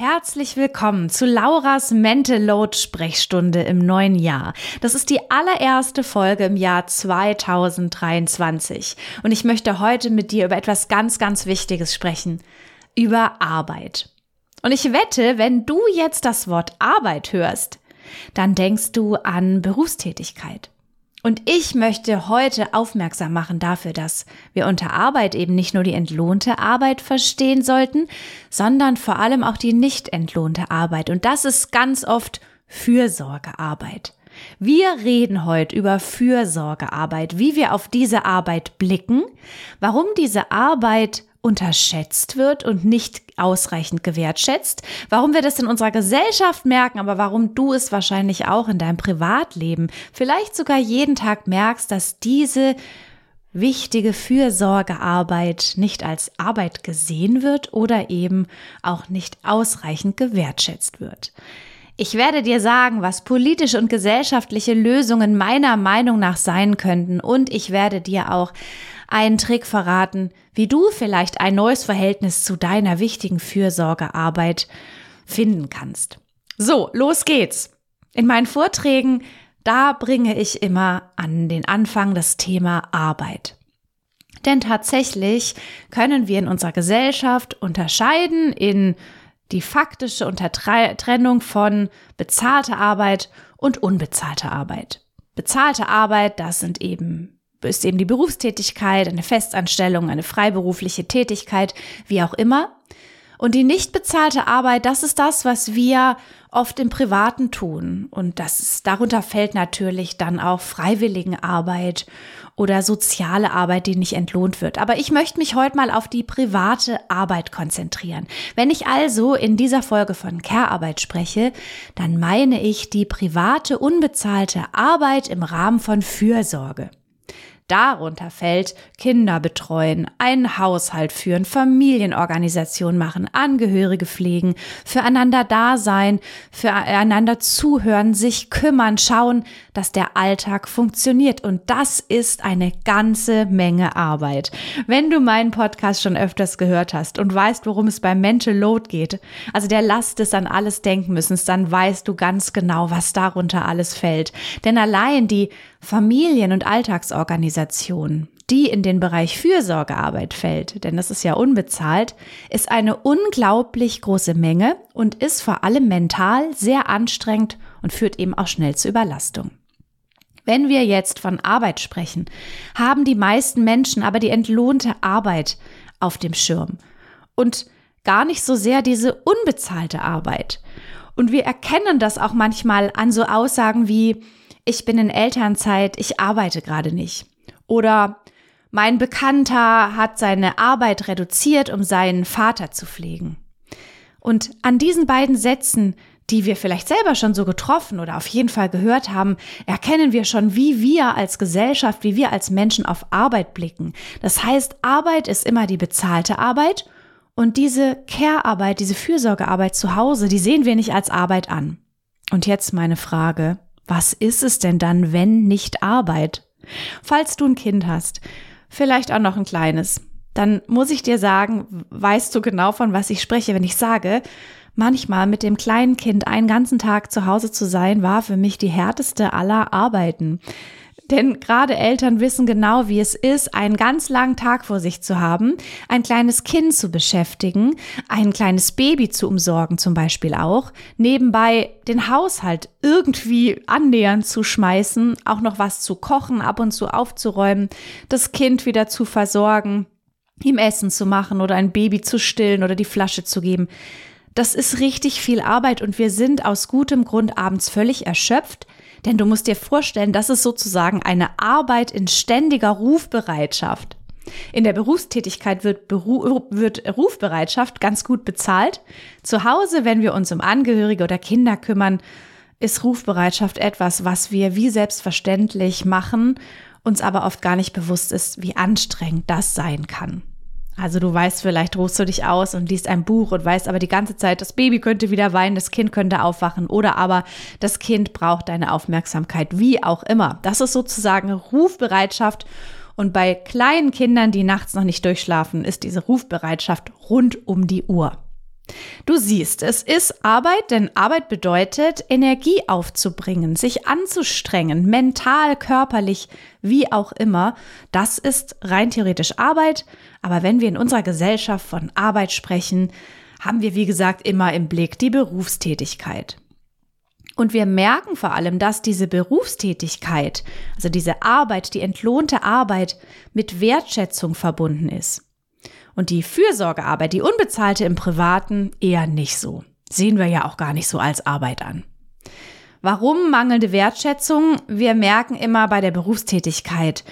Herzlich willkommen zu Lauras Mental Load Sprechstunde im neuen Jahr. Das ist die allererste Folge im Jahr 2023 und ich möchte heute mit dir über etwas ganz, ganz Wichtiges sprechen. Über Arbeit. Und ich wette, wenn du jetzt das Wort Arbeit hörst, dann denkst du an Berufstätigkeit. Und ich möchte heute aufmerksam machen dafür, dass wir unter Arbeit eben nicht nur die entlohnte Arbeit verstehen sollten, sondern vor allem auch die nicht entlohnte Arbeit. Und das ist ganz oft Fürsorgearbeit. Wir reden heute über Fürsorgearbeit, wie wir auf diese Arbeit blicken, warum diese Arbeit unterschätzt wird und nicht ausreichend gewertschätzt, warum wir das in unserer Gesellschaft merken, aber warum du es wahrscheinlich auch in deinem Privatleben, vielleicht sogar jeden Tag merkst, dass diese wichtige Fürsorgearbeit nicht als Arbeit gesehen wird oder eben auch nicht ausreichend gewertschätzt wird. Ich werde dir sagen, was politische und gesellschaftliche Lösungen meiner Meinung nach sein könnten und ich werde dir auch einen Trick verraten, wie du vielleicht ein neues Verhältnis zu deiner wichtigen Fürsorgearbeit finden kannst. So, los geht's. In meinen Vorträgen, da bringe ich immer an den Anfang das Thema Arbeit. Denn tatsächlich können wir in unserer Gesellschaft unterscheiden in die faktische Untertrennung von bezahlter Arbeit und unbezahlter Arbeit. Bezahlte Arbeit, das sind eben ist eben die Berufstätigkeit, eine Festanstellung, eine freiberufliche Tätigkeit, wie auch immer. Und die nicht bezahlte Arbeit, das ist das, was wir oft im Privaten tun. Und das ist, darunter fällt natürlich dann auch Freiwilligenarbeit oder soziale Arbeit, die nicht entlohnt wird. Aber ich möchte mich heute mal auf die private Arbeit konzentrieren. Wenn ich also in dieser Folge von Care-Arbeit spreche, dann meine ich die private, unbezahlte Arbeit im Rahmen von Fürsorge. Darunter fällt Kinder betreuen, einen Haushalt führen, Familienorganisation machen, Angehörige pflegen, füreinander da sein, füreinander zuhören, sich kümmern, schauen, dass der Alltag funktioniert. Und das ist eine ganze Menge Arbeit. Wenn du meinen Podcast schon öfters gehört hast und weißt, worum es beim Mental Load geht, also der Last des an alles denken müssen, dann weißt du ganz genau, was darunter alles fällt. Denn allein die Familien- und Alltagsorganisation, die in den Bereich Fürsorgearbeit fällt, denn das ist ja unbezahlt, ist eine unglaublich große Menge und ist vor allem mental sehr anstrengend und führt eben auch schnell zu Überlastung. Wenn wir jetzt von Arbeit sprechen, haben die meisten Menschen aber die entlohnte Arbeit auf dem Schirm und gar nicht so sehr diese unbezahlte Arbeit. Und wir erkennen das auch manchmal an so Aussagen wie, ich bin in Elternzeit, ich arbeite gerade nicht. Oder mein Bekannter hat seine Arbeit reduziert, um seinen Vater zu pflegen. Und an diesen beiden Sätzen, die wir vielleicht selber schon so getroffen oder auf jeden Fall gehört haben, erkennen wir schon, wie wir als Gesellschaft, wie wir als Menschen auf Arbeit blicken. Das heißt, Arbeit ist immer die bezahlte Arbeit und diese Care-Arbeit, diese Fürsorgearbeit zu Hause, die sehen wir nicht als Arbeit an. Und jetzt meine Frage, was ist es denn dann, wenn nicht Arbeit? Falls du ein Kind hast, vielleicht auch noch ein kleines, dann muss ich dir sagen, weißt du genau, von was ich spreche, wenn ich sage, manchmal mit dem kleinen Kind einen ganzen Tag zu Hause zu sein, war für mich die härteste aller Arbeiten. Denn gerade Eltern wissen genau, wie es ist, einen ganz langen Tag vor sich zu haben, ein kleines Kind zu beschäftigen, ein kleines Baby zu umsorgen zum Beispiel auch, nebenbei den Haushalt irgendwie annähernd zu schmeißen, auch noch was zu kochen, ab und zu aufzuräumen, das Kind wieder zu versorgen ihm Essen zu machen oder ein Baby zu stillen oder die Flasche zu geben. Das ist richtig viel Arbeit und wir sind aus gutem Grund abends völlig erschöpft, denn du musst dir vorstellen, das ist sozusagen eine Arbeit in ständiger Rufbereitschaft. In der Berufstätigkeit wird, Beru wird Rufbereitschaft ganz gut bezahlt. Zu Hause, wenn wir uns um Angehörige oder Kinder kümmern, ist Rufbereitschaft etwas, was wir wie selbstverständlich machen, uns aber oft gar nicht bewusst ist, wie anstrengend das sein kann. Also du weißt, vielleicht ruhst du dich aus und liest ein Buch und weißt aber die ganze Zeit, das Baby könnte wieder weinen, das Kind könnte aufwachen oder aber das Kind braucht deine Aufmerksamkeit, wie auch immer. Das ist sozusagen Rufbereitschaft und bei kleinen Kindern, die nachts noch nicht durchschlafen, ist diese Rufbereitschaft rund um die Uhr. Du siehst, es ist Arbeit, denn Arbeit bedeutet, Energie aufzubringen, sich anzustrengen, mental, körperlich, wie auch immer. Das ist rein theoretisch Arbeit, aber wenn wir in unserer Gesellschaft von Arbeit sprechen, haben wir, wie gesagt, immer im Blick die Berufstätigkeit. Und wir merken vor allem, dass diese Berufstätigkeit, also diese Arbeit, die entlohnte Arbeit mit Wertschätzung verbunden ist. Und die Fürsorgearbeit, die unbezahlte im Privaten, eher nicht so. Sehen wir ja auch gar nicht so als Arbeit an. Warum mangelnde Wertschätzung? Wir merken immer bei der Berufstätigkeit,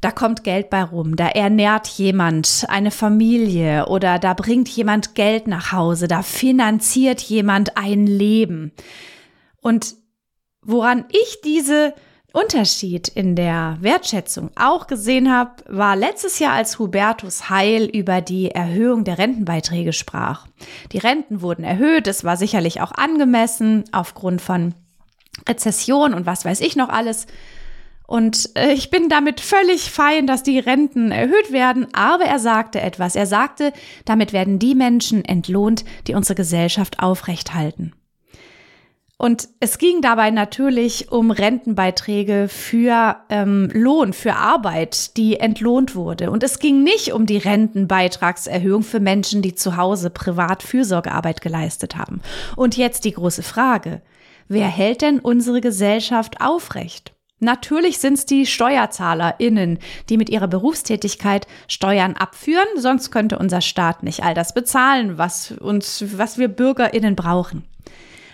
da kommt Geld bei rum, da ernährt jemand eine Familie oder da bringt jemand Geld nach Hause, da finanziert jemand ein Leben. Und woran ich diese Unterschied in der Wertschätzung auch gesehen habe, war letztes Jahr, als Hubertus Heil über die Erhöhung der Rentenbeiträge sprach. Die Renten wurden erhöht, es war sicherlich auch angemessen aufgrund von Rezession und was weiß ich noch alles. Und äh, ich bin damit völlig fein, dass die Renten erhöht werden, aber er sagte etwas. Er sagte, damit werden die Menschen entlohnt, die unsere Gesellschaft aufrechthalten. Und es ging dabei natürlich um Rentenbeiträge für ähm, Lohn, für Arbeit, die entlohnt wurde. Und es ging nicht um die Rentenbeitragserhöhung für Menschen, die zu Hause privat Fürsorgearbeit geleistet haben. Und jetzt die große Frage. Wer hält denn unsere Gesellschaft aufrecht? Natürlich sind es die SteuerzahlerInnen, die mit ihrer Berufstätigkeit Steuern abführen, sonst könnte unser Staat nicht all das bezahlen, was uns, was wir BürgerInnen brauchen.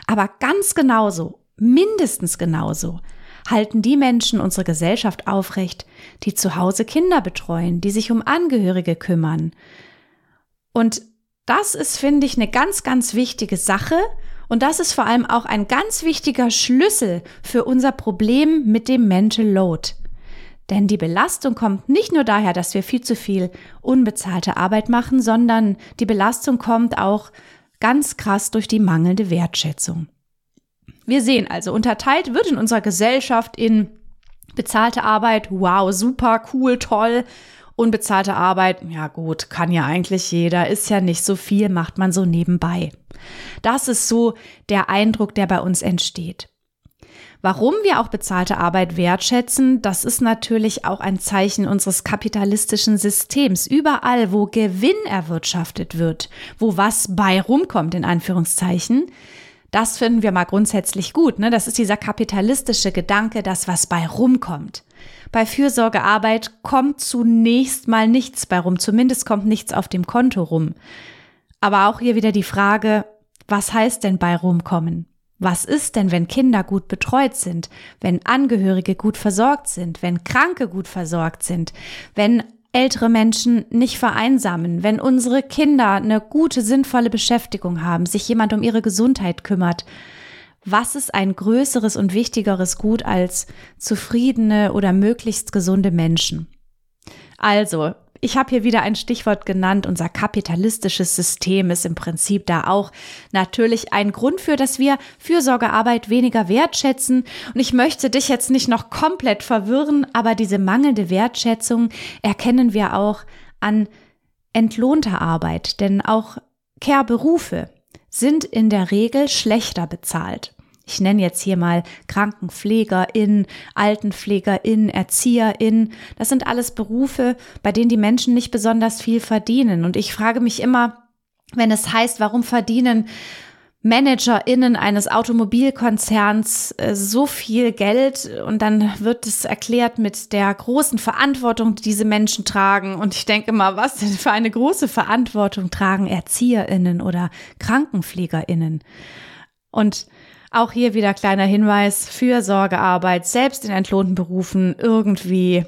Aber ganz genauso, mindestens genauso, halten die Menschen unsere Gesellschaft aufrecht, die zu Hause Kinder betreuen, die sich um Angehörige kümmern. Und das ist, finde ich, eine ganz, ganz wichtige Sache. Und das ist vor allem auch ein ganz wichtiger Schlüssel für unser Problem mit dem Mental Load. Denn die Belastung kommt nicht nur daher, dass wir viel zu viel unbezahlte Arbeit machen, sondern die Belastung kommt auch ganz krass durch die mangelnde Wertschätzung. Wir sehen also, unterteilt wird in unserer Gesellschaft in bezahlte Arbeit, wow, super, cool, toll. Unbezahlte Arbeit, ja gut, kann ja eigentlich jeder, ist ja nicht so viel, macht man so nebenbei. Das ist so der Eindruck, der bei uns entsteht. Warum wir auch bezahlte Arbeit wertschätzen, das ist natürlich auch ein Zeichen unseres kapitalistischen Systems. Überall, wo Gewinn erwirtschaftet wird, wo was bei rumkommt, in Anführungszeichen, das finden wir mal grundsätzlich gut. Ne? Das ist dieser kapitalistische Gedanke, dass was bei rumkommt. Bei Fürsorgearbeit kommt zunächst mal nichts bei rum, zumindest kommt nichts auf dem Konto rum. Aber auch hier wieder die Frage, was heißt denn bei rumkommen? Was ist denn, wenn Kinder gut betreut sind, wenn Angehörige gut versorgt sind, wenn Kranke gut versorgt sind, wenn ältere Menschen nicht vereinsamen, wenn unsere Kinder eine gute, sinnvolle Beschäftigung haben, sich jemand um ihre Gesundheit kümmert? Was ist ein größeres und wichtigeres Gut als zufriedene oder möglichst gesunde Menschen? Also, ich habe hier wieder ein Stichwort genannt. Unser kapitalistisches System ist im Prinzip da auch natürlich ein Grund für, dass wir Fürsorgearbeit weniger wertschätzen. Und ich möchte dich jetzt nicht noch komplett verwirren, aber diese mangelnde Wertschätzung erkennen wir auch an entlohnter Arbeit, denn auch Care-Berufe sind in der Regel schlechter bezahlt ich nenne jetzt hier mal KrankenpflegerInnen, AltenpflegerInnen, ErzieherInnen. Das sind alles Berufe, bei denen die Menschen nicht besonders viel verdienen. Und ich frage mich immer, wenn es heißt, warum verdienen ManagerInnen eines Automobilkonzerns äh, so viel Geld und dann wird es erklärt mit der großen Verantwortung, die diese Menschen tragen. Und ich denke mal, was denn für eine große Verantwortung tragen ErzieherInnen oder KrankenpflegerInnen? Und auch hier wieder kleiner Hinweis, Fürsorgearbeit, selbst in entlohnten Berufen, irgendwie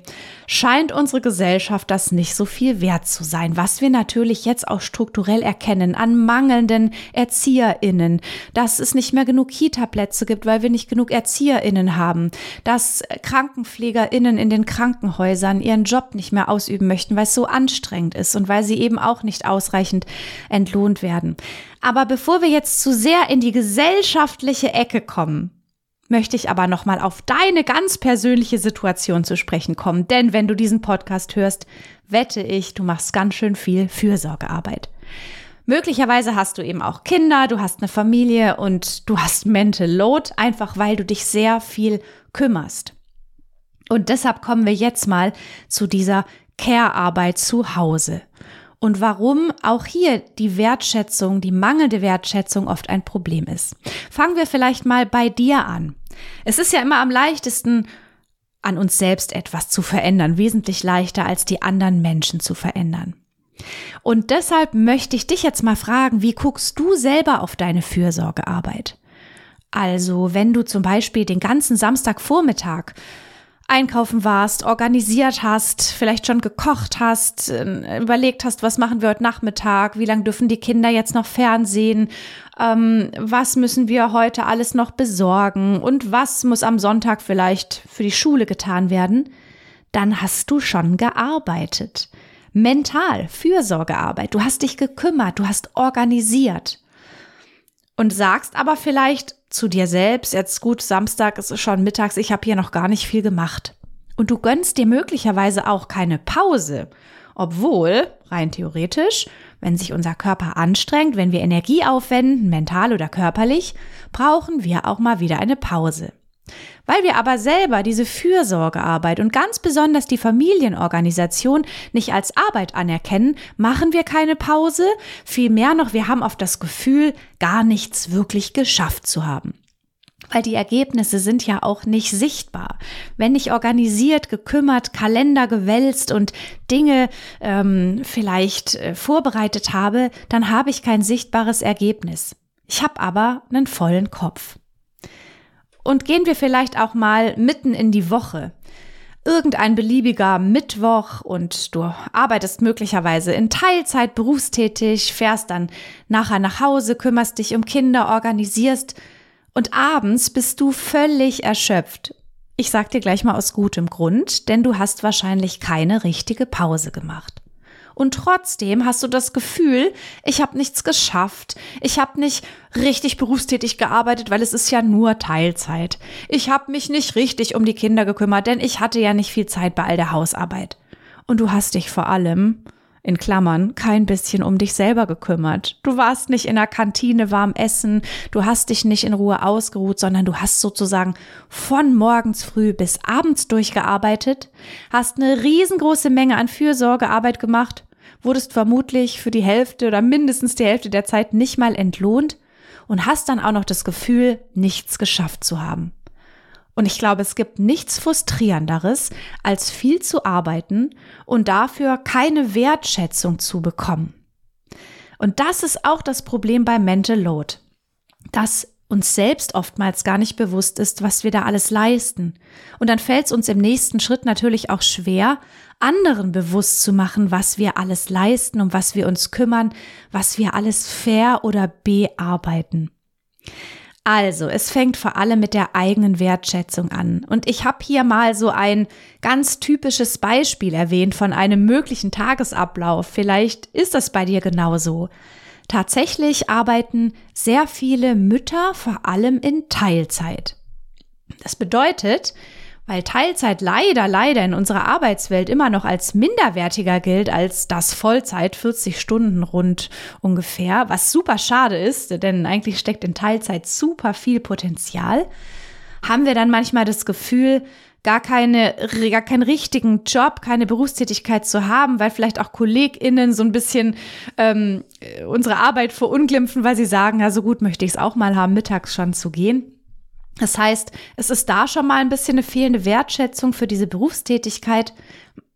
scheint unsere Gesellschaft das nicht so viel wert zu sein, was wir natürlich jetzt auch strukturell erkennen an mangelnden ErzieherInnen, dass es nicht mehr genug Kita-Plätze gibt, weil wir nicht genug ErzieherInnen haben, dass KrankenpflegerInnen in den Krankenhäusern ihren Job nicht mehr ausüben möchten, weil es so anstrengend ist und weil sie eben auch nicht ausreichend entlohnt werden. Aber bevor wir jetzt zu sehr in die gesellschaftliche Ecke kommen, möchte ich aber nochmal auf deine ganz persönliche Situation zu sprechen kommen. Denn wenn du diesen Podcast hörst, wette ich, du machst ganz schön viel Fürsorgearbeit. Möglicherweise hast du eben auch Kinder, du hast eine Familie und du hast Mental Load, einfach weil du dich sehr viel kümmerst. Und deshalb kommen wir jetzt mal zu dieser Care-Arbeit zu Hause und warum auch hier die Wertschätzung, die mangelnde Wertschätzung oft ein Problem ist. Fangen wir vielleicht mal bei dir an. Es ist ja immer am leichtesten, an uns selbst etwas zu verändern, wesentlich leichter als die anderen Menschen zu verändern. Und deshalb möchte ich dich jetzt mal fragen, wie guckst du selber auf deine Fürsorgearbeit? Also, wenn du zum Beispiel den ganzen Samstagvormittag einkaufen warst, organisiert hast, vielleicht schon gekocht hast, äh, überlegt hast, was machen wir heute Nachmittag, wie lange dürfen die Kinder jetzt noch Fernsehen, ähm, was müssen wir heute alles noch besorgen und was muss am Sonntag vielleicht für die Schule getan werden, dann hast du schon gearbeitet. Mental, Fürsorgearbeit. Du hast dich gekümmert, du hast organisiert. Und sagst aber vielleicht, zu dir selbst, jetzt gut, Samstag ist schon mittags, ich habe hier noch gar nicht viel gemacht. Und du gönnst dir möglicherweise auch keine Pause, obwohl, rein theoretisch, wenn sich unser Körper anstrengt, wenn wir Energie aufwenden, mental oder körperlich, brauchen wir auch mal wieder eine Pause. Weil wir aber selber diese Fürsorgearbeit und ganz besonders die Familienorganisation nicht als Arbeit anerkennen, machen wir keine Pause, vielmehr noch, wir haben oft das Gefühl, gar nichts wirklich geschafft zu haben weil die Ergebnisse sind ja auch nicht sichtbar. Wenn ich organisiert, gekümmert, Kalender gewälzt und Dinge ähm, vielleicht äh, vorbereitet habe, dann habe ich kein sichtbares Ergebnis. Ich habe aber einen vollen Kopf. Und gehen wir vielleicht auch mal mitten in die Woche. Irgendein beliebiger Mittwoch und du arbeitest möglicherweise in Teilzeit berufstätig, fährst dann nachher nach Hause, kümmerst dich um Kinder, organisierst und abends bist du völlig erschöpft. Ich sag dir gleich mal aus gutem Grund, denn du hast wahrscheinlich keine richtige Pause gemacht und trotzdem hast du das Gefühl, ich habe nichts geschafft, ich habe nicht richtig berufstätig gearbeitet, weil es ist ja nur Teilzeit. Ich habe mich nicht richtig um die Kinder gekümmert, denn ich hatte ja nicht viel Zeit bei all der Hausarbeit. Und du hast dich vor allem in Klammern, kein bisschen um dich selber gekümmert. Du warst nicht in der Kantine warm essen, du hast dich nicht in Ruhe ausgeruht, sondern du hast sozusagen von morgens früh bis abends durchgearbeitet, hast eine riesengroße Menge an Fürsorgearbeit gemacht wurdest vermutlich für die Hälfte oder mindestens die Hälfte der Zeit nicht mal entlohnt und hast dann auch noch das Gefühl, nichts geschafft zu haben. Und ich glaube, es gibt nichts frustrierenderes, als viel zu arbeiten und dafür keine Wertschätzung zu bekommen. Und das ist auch das Problem bei Mental Load. Dass uns selbst oftmals gar nicht bewusst ist, was wir da alles leisten. Und dann fällt es uns im nächsten Schritt natürlich auch schwer, anderen bewusst zu machen, was wir alles leisten, um was wir uns kümmern, was wir alles fair oder bearbeiten. Also, es fängt vor allem mit der eigenen Wertschätzung an. Und ich habe hier mal so ein ganz typisches Beispiel erwähnt von einem möglichen Tagesablauf. Vielleicht ist das bei dir genauso. Tatsächlich arbeiten sehr viele Mütter vor allem in Teilzeit. Das bedeutet, weil Teilzeit leider, leider in unserer Arbeitswelt immer noch als minderwertiger gilt als das Vollzeit, 40 Stunden rund ungefähr, was super schade ist, denn eigentlich steckt in Teilzeit super viel Potenzial, haben wir dann manchmal das Gefühl, gar keine, gar keinen richtigen Job, keine Berufstätigkeit zu haben, weil vielleicht auch KollegInnen so ein bisschen ähm, unsere Arbeit verunglimpfen, weil sie sagen, ja, so gut möchte ich es auch mal haben, mittags schon zu gehen. Das heißt, es ist da schon mal ein bisschen eine fehlende Wertschätzung für diese Berufstätigkeit.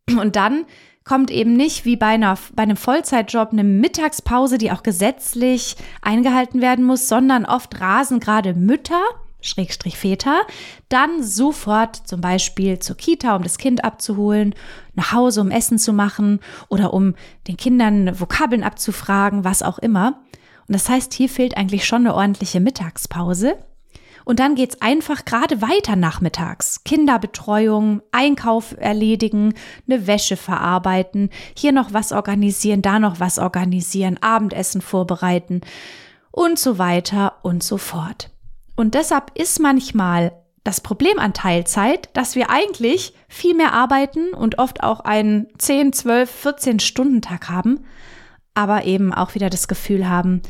Und dann kommt eben nicht wie bei, einer, bei einem Vollzeitjob eine Mittagspause, die auch gesetzlich eingehalten werden muss, sondern oft rasen gerade Mütter, Schrägstrich Väter, dann sofort zum Beispiel zur Kita, um das Kind abzuholen, nach Hause, um Essen zu machen oder um den Kindern Vokabeln abzufragen, was auch immer. Und das heißt, hier fehlt eigentlich schon eine ordentliche Mittagspause. Und dann geht's einfach gerade weiter nachmittags. Kinderbetreuung, Einkauf erledigen, eine Wäsche verarbeiten, hier noch was organisieren, da noch was organisieren, Abendessen vorbereiten und so weiter und so fort. Und deshalb ist manchmal das Problem an Teilzeit, dass wir eigentlich viel mehr arbeiten und oft auch einen 10, 12, 14 Stunden Tag haben, aber eben auch wieder das Gefühl haben,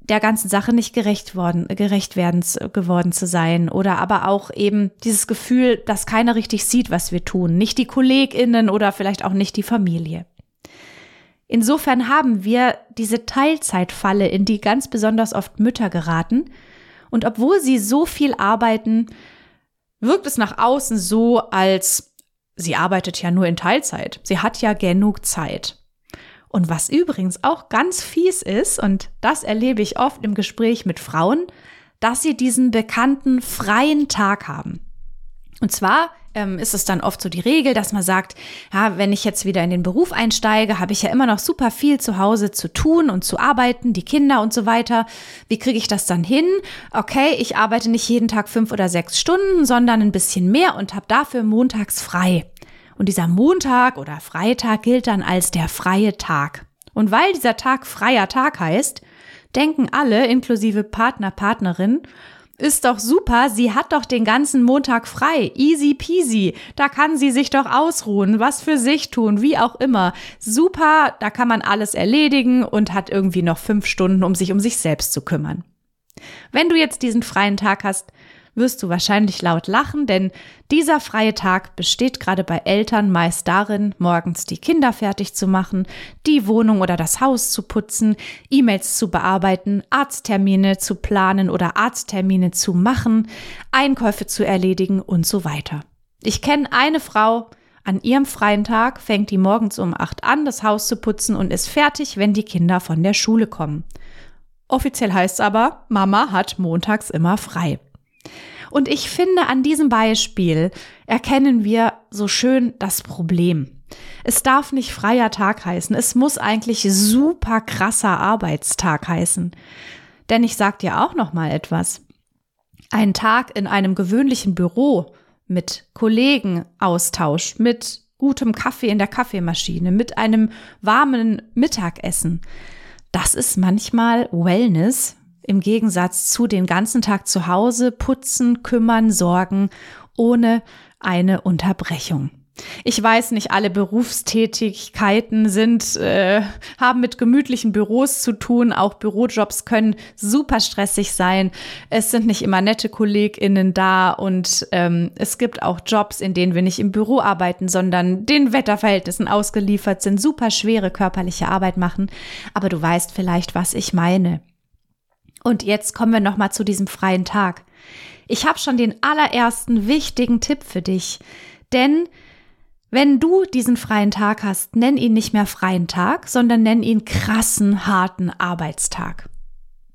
der ganzen Sache nicht gerecht worden, gerecht werden geworden zu sein oder aber auch eben dieses Gefühl, dass keiner richtig sieht, was wir tun, nicht die KollegInnen oder vielleicht auch nicht die Familie. Insofern haben wir diese Teilzeitfalle, in die ganz besonders oft Mütter geraten. Und obwohl sie so viel arbeiten, wirkt es nach außen so, als sie arbeitet ja nur in Teilzeit. Sie hat ja genug Zeit. Und was übrigens auch ganz fies ist, und das erlebe ich oft im Gespräch mit Frauen, dass sie diesen bekannten freien Tag haben. Und zwar ähm, ist es dann oft so die Regel, dass man sagt, ja, wenn ich jetzt wieder in den Beruf einsteige, habe ich ja immer noch super viel zu Hause zu tun und zu arbeiten, die Kinder und so weiter. Wie kriege ich das dann hin? Okay, ich arbeite nicht jeden Tag fünf oder sechs Stunden, sondern ein bisschen mehr und habe dafür montags frei. Und dieser Montag oder Freitag gilt dann als der freie Tag. Und weil dieser Tag freier Tag heißt, denken alle, inklusive Partner, Partnerin, ist doch super, sie hat doch den ganzen Montag frei. Easy peasy. Da kann sie sich doch ausruhen, was für sich tun, wie auch immer. Super, da kann man alles erledigen und hat irgendwie noch fünf Stunden, um sich um sich selbst zu kümmern. Wenn du jetzt diesen freien Tag hast, wirst du wahrscheinlich laut lachen, denn dieser freie Tag besteht gerade bei Eltern meist darin, morgens die Kinder fertig zu machen, die Wohnung oder das Haus zu putzen, E-Mails zu bearbeiten, Arzttermine zu planen oder Arzttermine zu machen, Einkäufe zu erledigen und so weiter. Ich kenne eine Frau, an ihrem freien Tag fängt die morgens um acht an, das Haus zu putzen und ist fertig, wenn die Kinder von der Schule kommen. Offiziell heißt es aber, Mama hat montags immer frei. Und ich finde, an diesem Beispiel erkennen wir so schön das Problem. Es darf nicht freier Tag heißen. Es muss eigentlich super krasser Arbeitstag heißen. Denn ich sag dir auch noch mal etwas. Ein Tag in einem gewöhnlichen Büro mit Kollegenaustausch, mit gutem Kaffee in der Kaffeemaschine, mit einem warmen Mittagessen. Das ist manchmal Wellness, im Gegensatz zu den ganzen Tag zu Hause putzen, kümmern, sorgen, ohne eine Unterbrechung. Ich weiß nicht, alle Berufstätigkeiten sind, äh, haben mit gemütlichen Büros zu tun. Auch Bürojobs können super stressig sein. Es sind nicht immer nette KollegInnen da und ähm, es gibt auch Jobs, in denen wir nicht im Büro arbeiten, sondern den Wetterverhältnissen ausgeliefert sind, super schwere körperliche Arbeit machen. Aber du weißt vielleicht, was ich meine. Und jetzt kommen wir nochmal zu diesem freien Tag. Ich habe schon den allerersten wichtigen Tipp für dich. Denn wenn du diesen freien Tag hast, nenn ihn nicht mehr freien Tag, sondern nenn ihn krassen, harten Arbeitstag.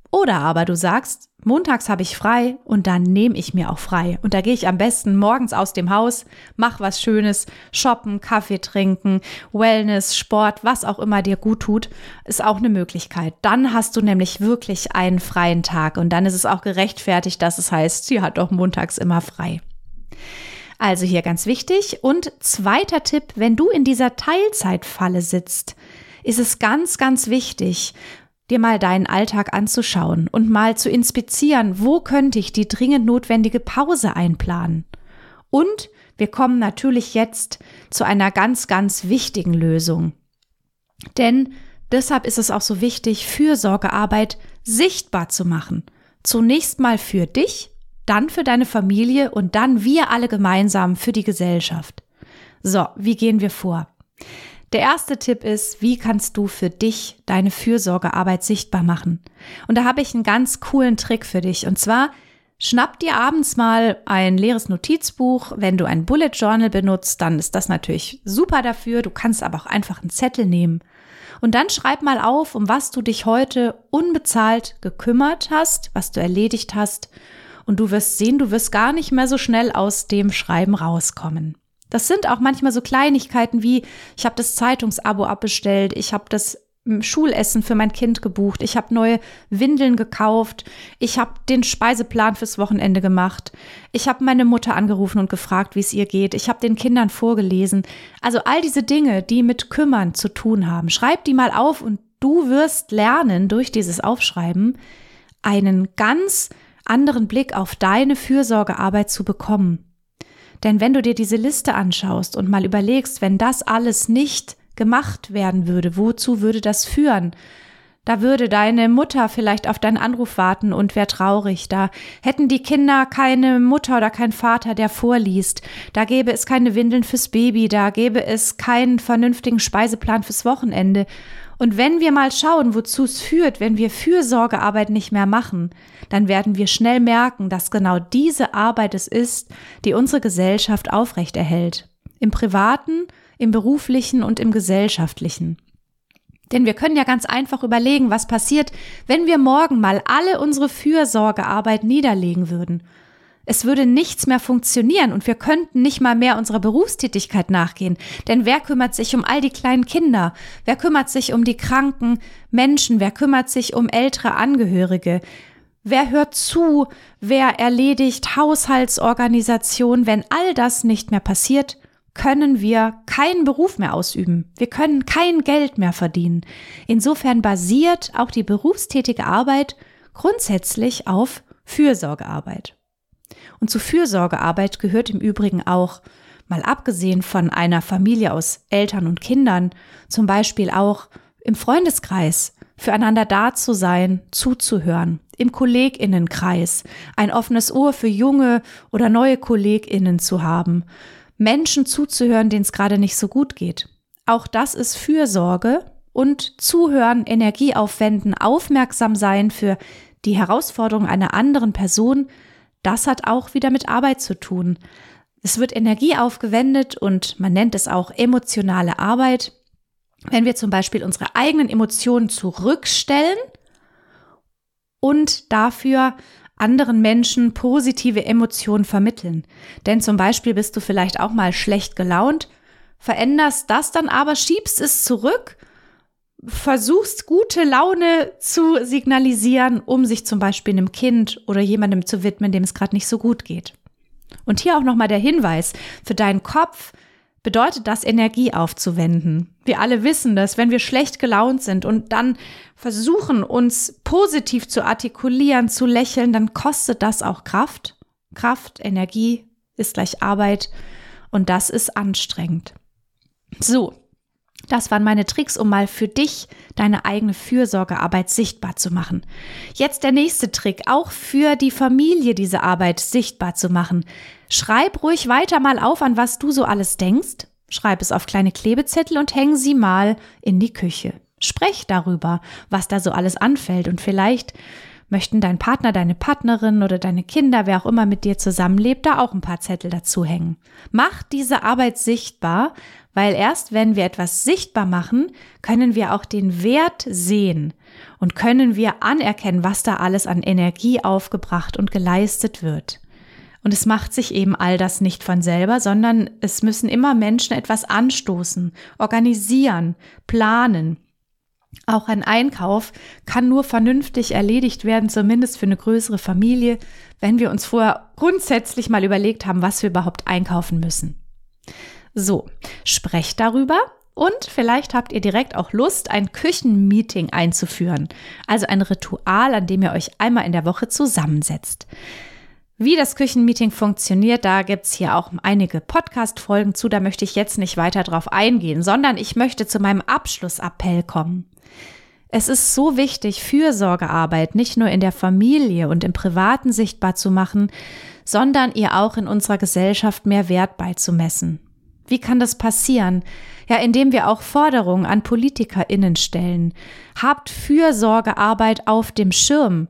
Oder aber du sagst, montags habe ich frei und dann nehme ich mir auch frei. Und da gehe ich am besten morgens aus dem Haus, mach was Schönes, shoppen, Kaffee trinken, Wellness, Sport, was auch immer dir gut tut, ist auch eine Möglichkeit. Dann hast du nämlich wirklich einen freien Tag und dann ist es auch gerechtfertigt, dass es heißt, sie hat doch montags immer frei. Also hier ganz wichtig. Und zweiter Tipp, wenn du in dieser Teilzeitfalle sitzt, ist es ganz, ganz wichtig, dir mal deinen Alltag anzuschauen und mal zu inspizieren, wo könnte ich die dringend notwendige Pause einplanen. Und wir kommen natürlich jetzt zu einer ganz, ganz wichtigen Lösung. Denn deshalb ist es auch so wichtig, Fürsorgearbeit sichtbar zu machen. Zunächst mal für dich dann für deine Familie und dann wir alle gemeinsam für die Gesellschaft. So, wie gehen wir vor? Der erste Tipp ist, wie kannst du für dich deine Fürsorgearbeit sichtbar machen? Und da habe ich einen ganz coolen Trick für dich. Und zwar, schnapp dir abends mal ein leeres Notizbuch. Wenn du ein Bullet Journal benutzt, dann ist das natürlich super dafür. Du kannst aber auch einfach einen Zettel nehmen. Und dann schreib mal auf, um was du dich heute unbezahlt gekümmert hast, was du erledigt hast. Und du wirst sehen, du wirst gar nicht mehr so schnell aus dem Schreiben rauskommen. Das sind auch manchmal so Kleinigkeiten wie, ich habe das Zeitungsabo abbestellt, ich habe das hm, Schulessen für mein Kind gebucht, ich habe neue Windeln gekauft, ich habe den Speiseplan fürs Wochenende gemacht, ich habe meine Mutter angerufen und gefragt, wie es ihr geht, ich habe den Kindern vorgelesen. Also all diese Dinge, die mit Kümmern zu tun haben, schreib die mal auf und du wirst lernen durch dieses Aufschreiben einen ganz anderen Blick auf deine Fürsorgearbeit zu bekommen. Denn wenn du dir diese Liste anschaust und mal überlegst, wenn das alles nicht gemacht werden würde, wozu würde das führen? Da würde deine Mutter vielleicht auf deinen Anruf warten und wäre traurig. Da hätten die Kinder keine Mutter oder keinen Vater, der vorliest. Da gäbe es keine Windeln fürs Baby. Da gäbe es keinen vernünftigen Speiseplan fürs Wochenende. Und wenn wir mal schauen, wozu es führt, wenn wir Fürsorgearbeit nicht mehr machen, dann werden wir schnell merken, dass genau diese Arbeit es ist, die unsere Gesellschaft aufrechterhält. Im privaten, im beruflichen und im gesellschaftlichen. Denn wir können ja ganz einfach überlegen, was passiert, wenn wir morgen mal alle unsere Fürsorgearbeit niederlegen würden es würde nichts mehr funktionieren und wir könnten nicht mal mehr unserer Berufstätigkeit nachgehen. Denn wer kümmert sich um all die kleinen Kinder? Wer kümmert sich um die kranken Menschen? Wer kümmert sich um ältere Angehörige? Wer hört zu? Wer erledigt Haushaltsorganisation? Wenn all das nicht mehr passiert, können wir keinen Beruf mehr ausüben. Wir können kein Geld mehr verdienen. Insofern basiert auch die berufstätige Arbeit grundsätzlich auf Fürsorgearbeit. Und zu Fürsorgearbeit gehört im Übrigen auch, mal abgesehen von einer Familie aus Eltern und Kindern, zum Beispiel auch im Freundeskreis, füreinander da zu sein, zuzuhören, im Kolleginnenkreis, ein offenes Ohr für junge oder neue Kolleginnen zu haben, Menschen zuzuhören, denen es gerade nicht so gut geht. Auch das ist Fürsorge und Zuhören, Energie aufwenden, aufmerksam sein für die Herausforderung einer anderen Person, das hat auch wieder mit Arbeit zu tun. Es wird Energie aufgewendet und man nennt es auch emotionale Arbeit. Wenn wir zum Beispiel unsere eigenen Emotionen zurückstellen und dafür anderen Menschen positive Emotionen vermitteln. Denn zum Beispiel bist du vielleicht auch mal schlecht gelaunt, veränderst das dann aber, schiebst es zurück versuchst, gute Laune zu signalisieren, um sich zum Beispiel einem Kind oder jemandem zu widmen, dem es gerade nicht so gut geht. Und hier auch nochmal der Hinweis, für deinen Kopf bedeutet das, Energie aufzuwenden. Wir alle wissen das, wenn wir schlecht gelaunt sind und dann versuchen, uns positiv zu artikulieren, zu lächeln, dann kostet das auch Kraft. Kraft, Energie ist gleich Arbeit und das ist anstrengend. So, das waren meine Tricks, um mal für dich deine eigene Fürsorgearbeit sichtbar zu machen. Jetzt der nächste Trick, auch für die Familie diese Arbeit sichtbar zu machen. Schreib ruhig weiter mal auf, an was du so alles denkst. Schreib es auf kleine Klebezettel und häng sie mal in die Küche. Sprech darüber, was da so alles anfällt und vielleicht möchten dein Partner, deine Partnerin oder deine Kinder, wer auch immer mit dir zusammenlebt, da auch ein paar Zettel dazu hängen. Mach diese Arbeit sichtbar, weil erst wenn wir etwas sichtbar machen, können wir auch den Wert sehen und können wir anerkennen, was da alles an Energie aufgebracht und geleistet wird. Und es macht sich eben all das nicht von selber, sondern es müssen immer Menschen etwas anstoßen, organisieren, planen. Auch ein Einkauf kann nur vernünftig erledigt werden, zumindest für eine größere Familie, wenn wir uns vorher grundsätzlich mal überlegt haben, was wir überhaupt einkaufen müssen. So, sprecht darüber und vielleicht habt ihr direkt auch Lust, ein Küchenmeeting einzuführen. Also ein Ritual, an dem ihr euch einmal in der Woche zusammensetzt. Wie das Küchenmeeting funktioniert, da gibt's hier auch einige Podcast-Folgen zu. Da möchte ich jetzt nicht weiter drauf eingehen, sondern ich möchte zu meinem Abschlussappell kommen. Es ist so wichtig, Fürsorgearbeit nicht nur in der Familie und im Privaten sichtbar zu machen, sondern ihr auch in unserer Gesellschaft mehr Wert beizumessen. Wie kann das passieren? Ja, indem wir auch Forderungen an PolitikerInnen stellen. Habt Fürsorgearbeit auf dem Schirm.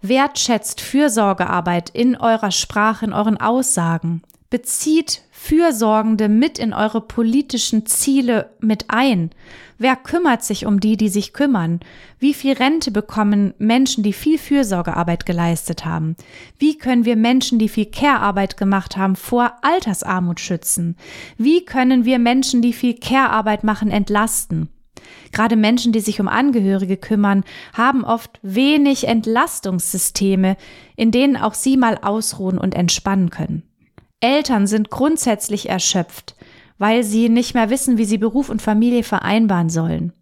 Wertschätzt Fürsorgearbeit in eurer Sprache, in euren Aussagen. Bezieht Fürsorgende mit in eure politischen Ziele mit ein. Wer kümmert sich um die, die sich kümmern? Wie viel Rente bekommen Menschen, die viel Fürsorgearbeit geleistet haben? Wie können wir Menschen, die viel Care-Arbeit gemacht haben, vor Altersarmut schützen? Wie können wir Menschen, die viel Care-Arbeit machen, entlasten? Gerade Menschen, die sich um Angehörige kümmern, haben oft wenig Entlastungssysteme, in denen auch sie mal ausruhen und entspannen können. Eltern sind grundsätzlich erschöpft, weil sie nicht mehr wissen, wie sie Beruf und Familie vereinbaren sollen.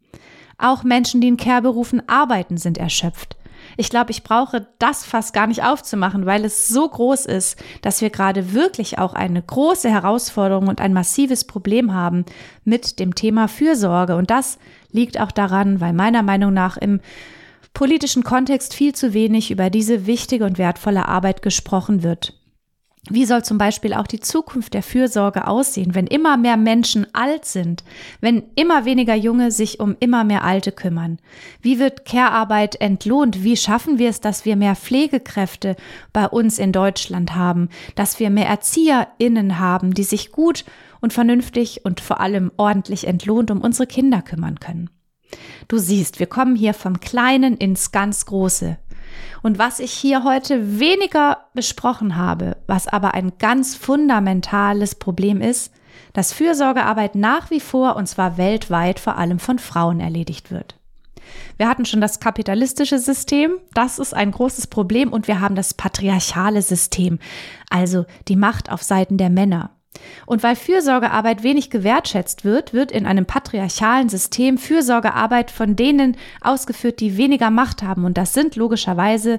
Auch Menschen, die in Care-Berufen arbeiten, sind erschöpft. Ich glaube, ich brauche das fast gar nicht aufzumachen, weil es so groß ist, dass wir gerade wirklich auch eine große Herausforderung und ein massives Problem haben mit dem Thema Fürsorge. Und das liegt auch daran, weil meiner Meinung nach im politischen Kontext viel zu wenig über diese wichtige und wertvolle Arbeit gesprochen wird. Wie soll zum Beispiel auch die Zukunft der Fürsorge aussehen, wenn immer mehr Menschen alt sind, wenn immer weniger Junge sich um immer mehr Alte kümmern? Wie wird Care-Arbeit entlohnt? Wie schaffen wir es, dass wir mehr Pflegekräfte bei uns in Deutschland haben, dass wir mehr ErzieherInnen haben, die sich gut und vernünftig und vor allem ordentlich entlohnt um unsere Kinder kümmern können? Du siehst, wir kommen hier vom Kleinen ins ganz Große. Und was ich hier heute weniger besprochen habe, was aber ein ganz fundamentales Problem ist, dass Fürsorgearbeit nach wie vor und zwar weltweit vor allem von Frauen erledigt wird. Wir hatten schon das kapitalistische System, das ist ein großes Problem und wir haben das patriarchale System, also die Macht auf Seiten der Männer. Und weil Fürsorgearbeit wenig gewertschätzt wird, wird in einem patriarchalen System Fürsorgearbeit von denen ausgeführt, die weniger Macht haben. Und das sind logischerweise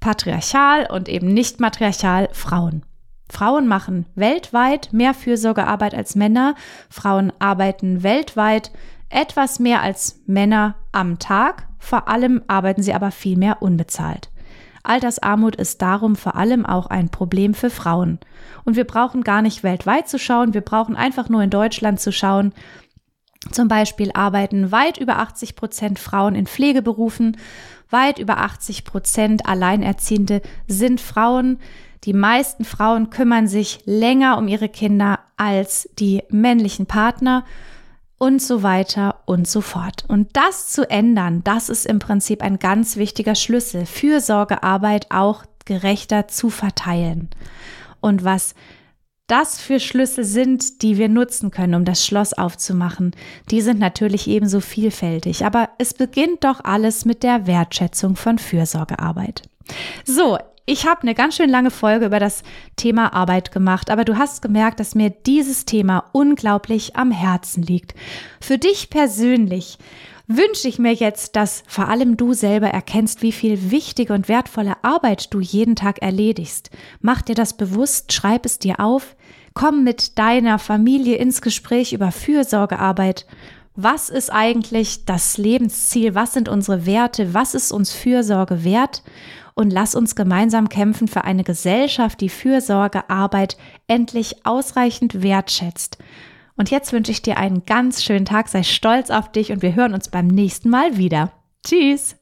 patriarchal und eben nicht matriarchal Frauen. Frauen machen weltweit mehr Fürsorgearbeit als Männer. Frauen arbeiten weltweit etwas mehr als Männer am Tag. Vor allem arbeiten sie aber viel mehr unbezahlt. Altersarmut ist darum vor allem auch ein Problem für Frauen. Und wir brauchen gar nicht weltweit zu schauen, wir brauchen einfach nur in Deutschland zu schauen. Zum Beispiel arbeiten weit über 80 Prozent Frauen in Pflegeberufen, weit über 80 Prozent Alleinerziehende sind Frauen. Die meisten Frauen kümmern sich länger um ihre Kinder als die männlichen Partner und so weiter und so fort. Und das zu ändern, das ist im Prinzip ein ganz wichtiger Schlüssel, Fürsorgearbeit auch gerechter zu verteilen. Und was das für Schlüssel sind, die wir nutzen können, um das Schloss aufzumachen, die sind natürlich ebenso vielfältig. Aber es beginnt doch alles mit der Wertschätzung von Fürsorgearbeit. So, ich habe eine ganz schön lange Folge über das Thema Arbeit gemacht, aber du hast gemerkt, dass mir dieses Thema unglaublich am Herzen liegt. Für dich persönlich wünsche ich mir jetzt, dass vor allem du selber erkennst, wie viel wichtige und wertvolle Arbeit du jeden Tag erledigst. Mach dir das bewusst, schreib es dir auf, komm mit deiner Familie ins Gespräch über Fürsorgearbeit. Was ist eigentlich das Lebensziel? Was sind unsere Werte? Was ist uns Fürsorge wert? Und lass uns gemeinsam kämpfen für eine Gesellschaft, die Fürsorgearbeit endlich ausreichend wertschätzt. Und jetzt wünsche ich dir einen ganz schönen Tag, sei stolz auf dich und wir hören uns beim nächsten Mal wieder. Tschüss!